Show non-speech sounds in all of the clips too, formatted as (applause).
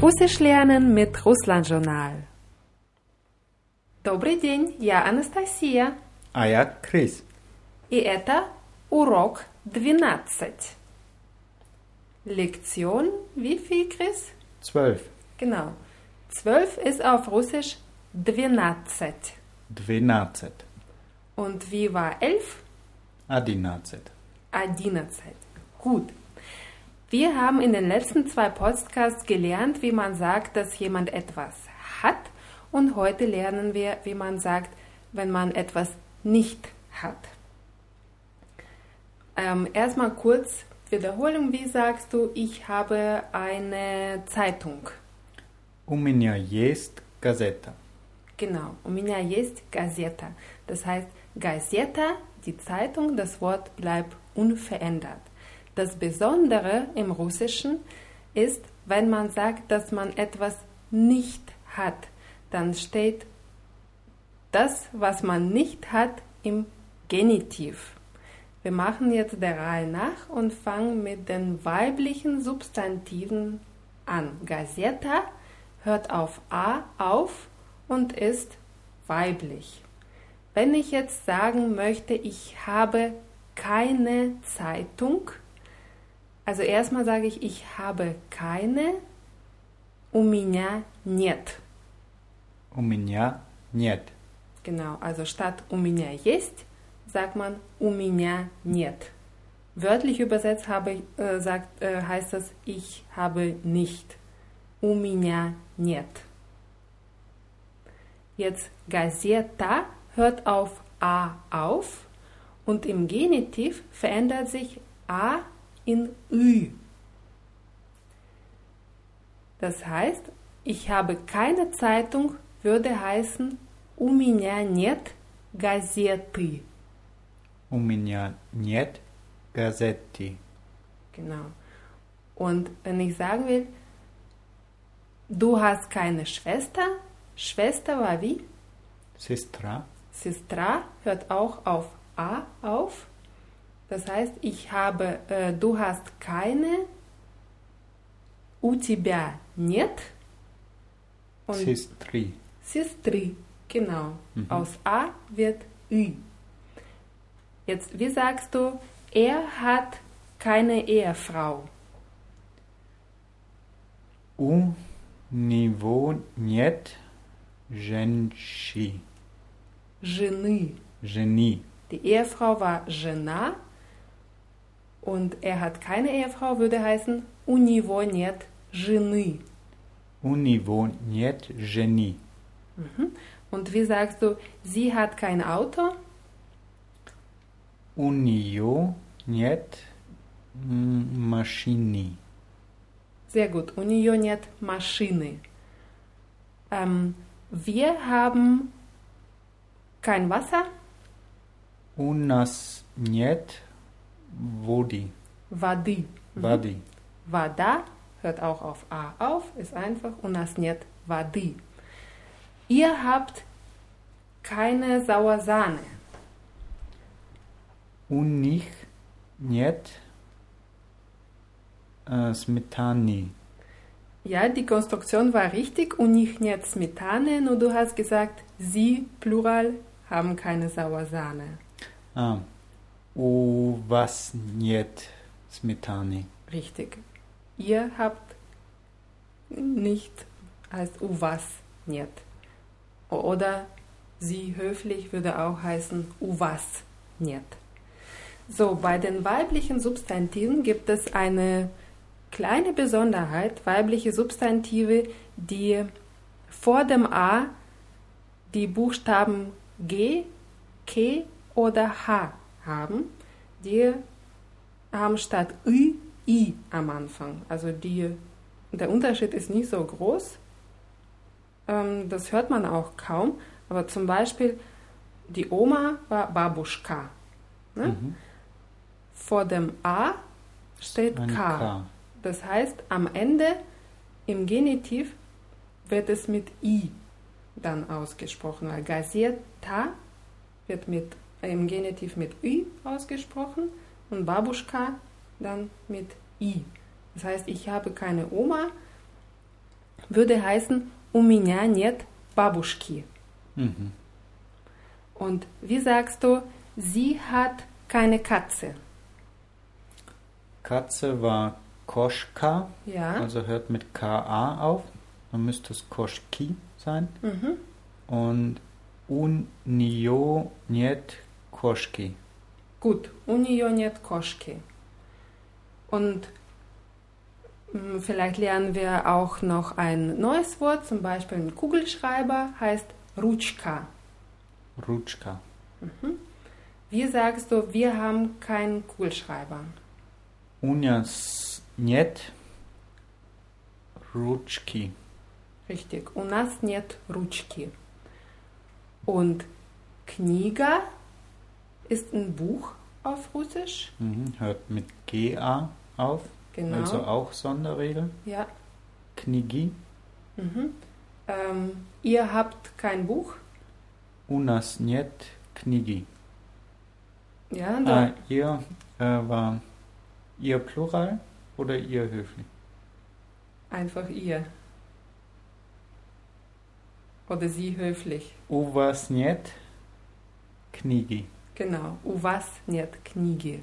Russisch lernen mit Russland-Journal. Добрый день, я Анастасия. А я Крис. И это урок 12. Lektion, wie viel, Chris? Zwölf. Genau. 12 ist auf Russisch 12. Двенадцать. Und wie war 11? Одиннадцать. 11. Gut. Wir haben in den letzten zwei Podcasts gelernt, wie man sagt, dass jemand etwas hat. Und heute lernen wir, wie man sagt, wenn man etwas nicht hat. Ähm, erstmal kurz Wiederholung. Wie sagst du, ich habe eine Zeitung? У меня есть газета. Genau, у меня есть газета. Das heißt, Gazeta, die Zeitung, das Wort bleibt unverändert. Das Besondere im Russischen ist, wenn man sagt, dass man etwas nicht hat, dann steht das, was man nicht hat, im Genitiv. Wir machen jetzt der Reihe nach und fangen mit den weiblichen Substantiven an. Gazeta hört auf A auf und ist weiblich. Wenn ich jetzt sagen möchte, ich habe keine Zeitung, also erstmal sage ich, ich habe keine, у меня нет. У меня нет. Genau, also statt у меня есть, sagt man у меня нет. Wörtlich übersetzt habe, äh, sagt, äh, heißt das, ich habe nicht. У меня нет. Jetzt Gazeta hört auf A auf und im Genitiv verändert sich A in Ü. Das heißt, ich habe keine Zeitung, würde heißen, у меня нет газеты. У меня нет газеты. Genau. Und wenn ich sagen will, du hast keine Schwester, Schwester war wie? Сестра. Sestra hört auch auf A auf. Das heißt, ich habe, äh, du hast keine, у тебя нет. Und Сестры. Сестры, genau. Aus A wird Ü. Jetzt, wie sagst du, er hat keine Ehefrau? У него нет женщи. Жены. Жени. Die Ehefrau war Жена und er hat keine Ehefrau, würde heißen, у него нет жены. У него нет жени. Und wie sagst du, sie hat kein Auto? У нее нет м, машины. Sehr gut, у нее нет машины. Ähm, wir haben kein Wasser, У нас нет Wodi. Wadi. Wadi. Mhm. Wada hört auch auf A auf, ist einfach und das nicht Wadi. Ihr habt keine Sauersahne. Und nicht, nicht äh, Smetani. Ja, die Konstruktion war richtig und nicht nicht Smetane, nur du hast gesagt, sie, Plural, haben keine Sauersahne. Ah, Oh, Ovasnjet Smetani. Richtig. Ihr habt nicht heißt oh, Uvasnjet. Oder sie höflich würde auch heißen oh, Uvasnjet. So, bei den weiblichen Substantiven gibt es eine kleine Besonderheit, weibliche Substantive, die vor dem A die Buchstaben G, K oder H haben, die haben statt Ü I am Anfang. Also die, der Unterschied ist nicht so groß. Ähm, das hört man auch kaum. Aber zum Beispiel die Oma war Babuschka. Ne? Mhm. Vor dem A steht K. K. Das heißt, am Ende im Genitiv wird es mit I dann ausgesprochen. Weil Gazeta wird mit, im Genitiv mit Ü ausgesprochen und Babuschka dann mit I. Das heißt, ich habe keine Oma, würde heißen У меня нет бабушки. Mhm. Und wie sagst du, sie hat keine Katze? Katze war Koschka, Ja. also hört mit KA auf. Dann müsste es Koschki sein. Mhm. Und un nio нет Koschki. Gut, у нее нет кошки. Und mm, vielleicht lernen wir auch noch ein neues Wort, zum Beispiel ein Kugelschreiber heißt Rutschka. Rutschka. Wie sagst du, wir haben keinen Kugelschreiber? У нас нет ручки. Richtig, у нас нет ручки. Und Kniga ist ein Buch auf Russisch. Mhm. Hört mit GA auf. Genau. Also auch Sonderregel. Ja. Knigi. Mhm. Ähm, ihr habt kein Buch. У нас нет книги. Ja, da, Ah, ihr äh, war ihr Plural oder ihr höflich? einfach ihr. Oder sie höflich. У вас нет книги. Genau. У вас нет книги.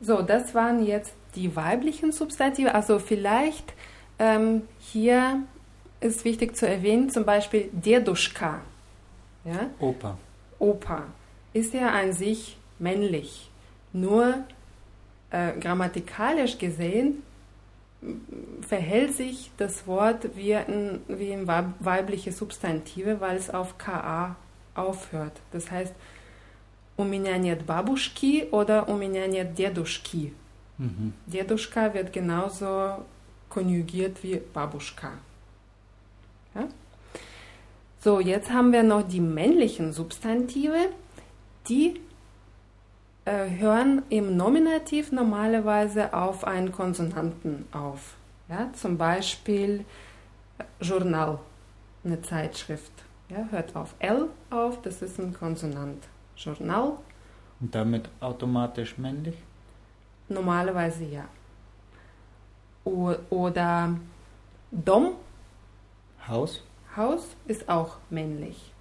So, das waren jetzt die weiblichen Substantive. Also vielleicht ähm, hier ist wichtig zu erwähnen, zum Beispiel Deduschka. Ja? Opa. Opa ist ja an sich männlich. Nur äh, grammatikalisch gesehen m, verhält sich das Wort wie ein, wie ein weib- weibliche Substantive, weil es auf KA aufhört. Das heißt, у меня нет бабушки oder у меня нет дедушки. Mhm. Deduschka wird genauso konjugiert wie Babuschka. Ja? So, jetzt haben wir noch die männlichen Substantive. Die äh, hören im Nominativ normalerweise auf einen Konsonanten auf. Ja? Zum Beispiel äh, Journal, eine Zeitschrift. Ja? Hört auf L auf, das ist ein Konsonant. Journal, Und damit automatisch männlich? normalerweise ja. O oder Dom, Haus? Haus ist auch männlich.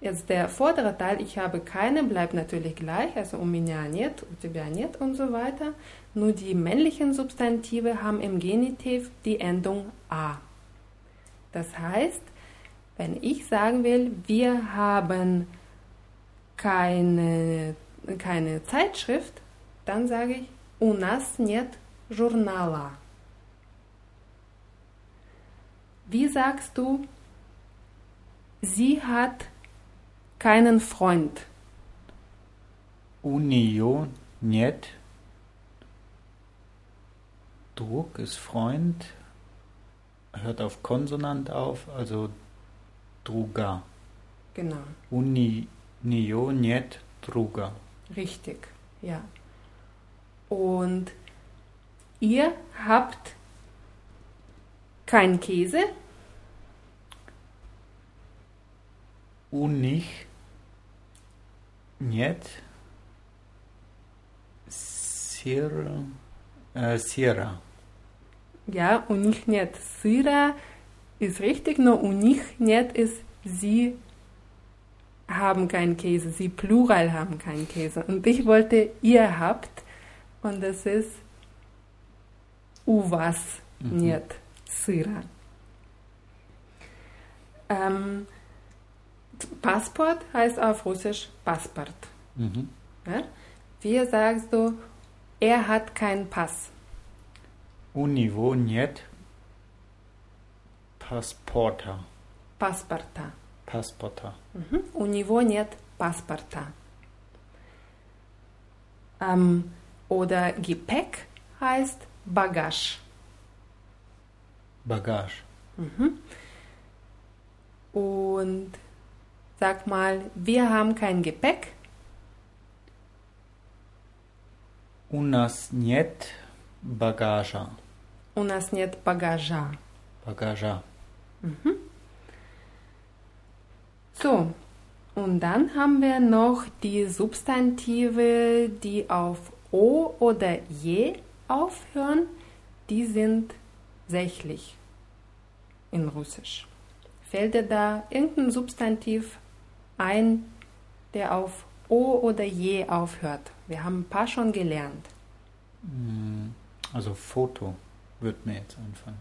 Jetzt der vordere Teil, ich habe keine, bleibt natürlich gleich, also у меня нет, у тебя нет und so weiter. Nur die männlichen Substantive haben im Genitiv die Endung a. Das heißt, wenn ich sagen will, wir haben keine, keine Zeitschrift, dann sage ich у нас нет журнала. Wie sagst du, sie hat keinen Freund? У нее нет. Druck ist Freund. Hört auf Konsonant auf, also Druga. Genau, У ни- нее нет друга. richtig, ja. Und ihr habt keinen Käse? У них нет сера. Äh, сера. Ja, у них нет сыра ist richtig, nur у них нет ist, sie haben keinen Käse, sie plural haben keinen Käse. Und ich wollte, ihr habt, und das ist у вас Mhm. нет сыра. Ähm, Passport heißt auf Russisch Passport. Mhm. Ja? Wie sagst du, er hat keinen Pass? У него нет паспорта. Паспорта. Паспорта. Мгм. У него нет паспорта. Ähm, oder Gepäck heißt Bagage. Багаж. Mhm. Und sag mal, wir haben kein Gepäck. У нас нет багажа. У нас нет багажа. Багажа. So, und dann haben wir noch die Substantive, die auf O oder Je aufhören. Die sind sächlich. in Russisch? Fällt dir da irgendein Substantiv ein, der auf O oder Je aufhört? Wir haben ein paar schon gelernt. Mm, Also Foto wird mir jetzt einfallen.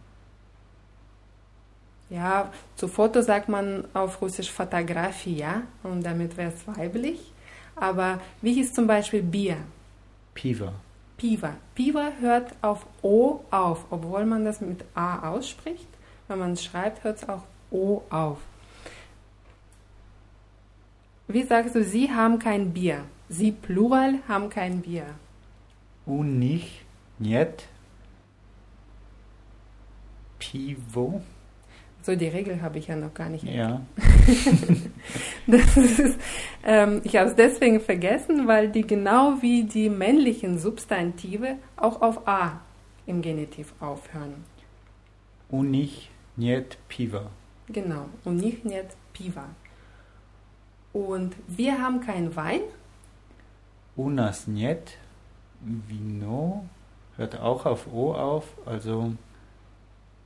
Ja, zu Foto sagt man auf Russisch Fotografia und damit wäre es weiblich. Aber wie hieß zum Beispiel Bier? Piva. Piva. Piva hört auf O auf, obwohl man das mit A ausspricht. Wenn man es schreibt, hört es auch O auf. Wie sagst du, Sie haben kein Bier? Sie Plural haben kein Bier. U nicht, niet. Pivo. So, die Regel habe ich ja noch gar nicht Ja. (laughs) Das ist, ähm, ich habe es deswegen vergessen, weil die genau wie die männlichen Substantive auch auf A im Genitiv aufhören. U nicht, piva. Genau. Und nicht piva. Und wir haben keinen Wein. Nas niet. Vino hört auch auf O auf, also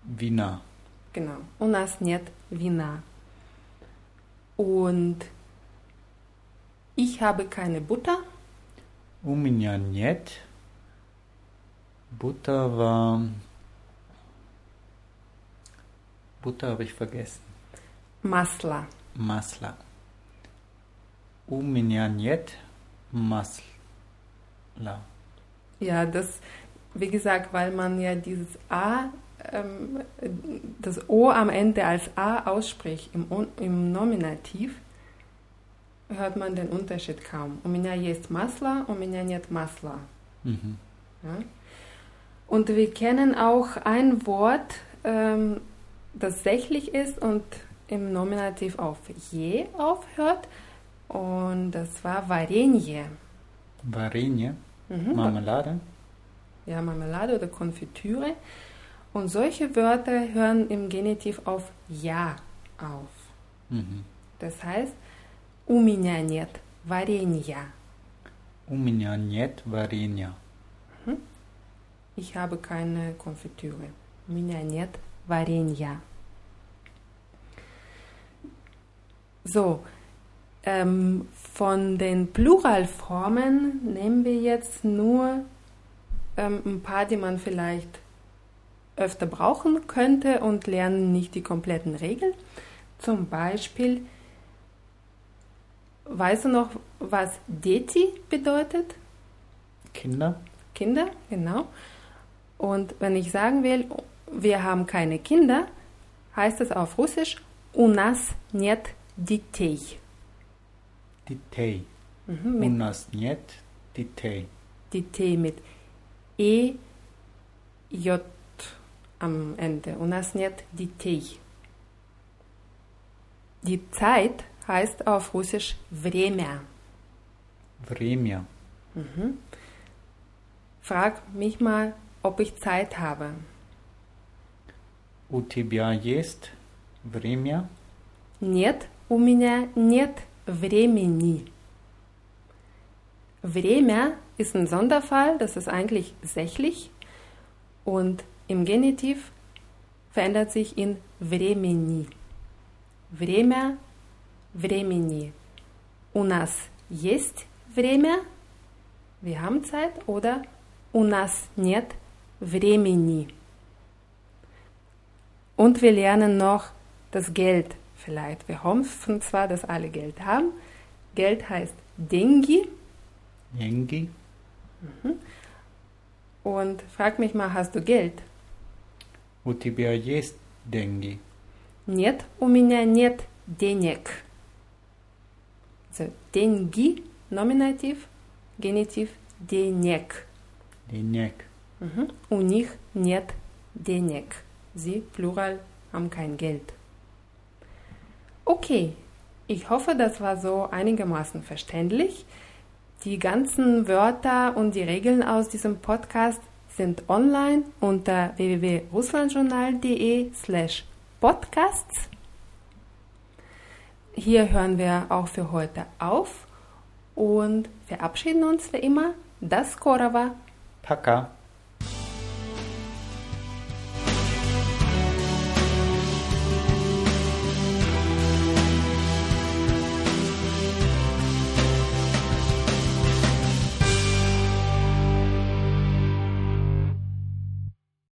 Wiener. Genau. У нас нет вина. Und ich habe keine Butter. U меня нет. Butter war. Butter habe ich vergessen. Масла. Masla. У меня нет масла. Ja, das, wie gesagt, weil man ja dieses A, ähm, das O am Ende als A ausspricht im, Un- im Nominativ, hört man den Unterschied kaum. У меня есть масло, у меня нет масла. Mhm. Ja? Und wir kennen auch ein Wort, ähm, das sächlich ist und im Nominativ auf je aufhört. Und das war Varenje. Варенье, Mhm. Marmelade. Ja, Marmelade oder Konfitüre. Und solche Wörter hören im Genitiv auf ja auf. Mhm. Das heißt, у меня нет варенья. У меня нет варенья. Ich habe keine Konfitüre. У меня нет варенья. So, ähm, von den Pluralformen nehmen wir jetzt nur ähm, ein paar, die man vielleicht öfter brauchen könnte und lernen nicht die kompletten Regeln. Zum Beispiel, weißt du noch, was Deti bedeutet? Kinder. Kinder, genau. Und wenn ich sagen will, wir haben keine Kinder, heißt es auf Russisch У нас нет детей. Детей. Mhm, У mit нас нет детей. детей mit E, J am Ende. У нас нет детей. Die Zeit heißt auf Russisch Время. Время. Mhm. Frag mich mal, ob ich Zeit habe. У тебя есть время? Нет, у меня нет времени. Время ist ein Sonderfall, das ist eigentlich sächlich und im Genitiv verändert sich in времени. Время, времени. У нас есть время, wir haben Zeit, oder у нас нет времени. Und wir lernen noch das Geld vielleicht. Wir hoffen zwar, dass alle Geld haben. Geld heißt Dengi. Деньги? Und frag mich mal, hast du Geld? У тебя есть деньги? Нет, у меня нет денег. Also Dengi, Nominativ, Genitiv, денег. Денег. Mhm. У них нет денег. Sie, Plural, haben kein Geld. Okay, ich hoffe, das war so einigermaßen verständlich. Die ganzen Wörter und die Regeln aus diesem Podcast sind online unter www.russlandjournal.de slash podcasts. Hier hören wir auch für heute auf und verabschieden uns wie immer. Das Korava. Пока.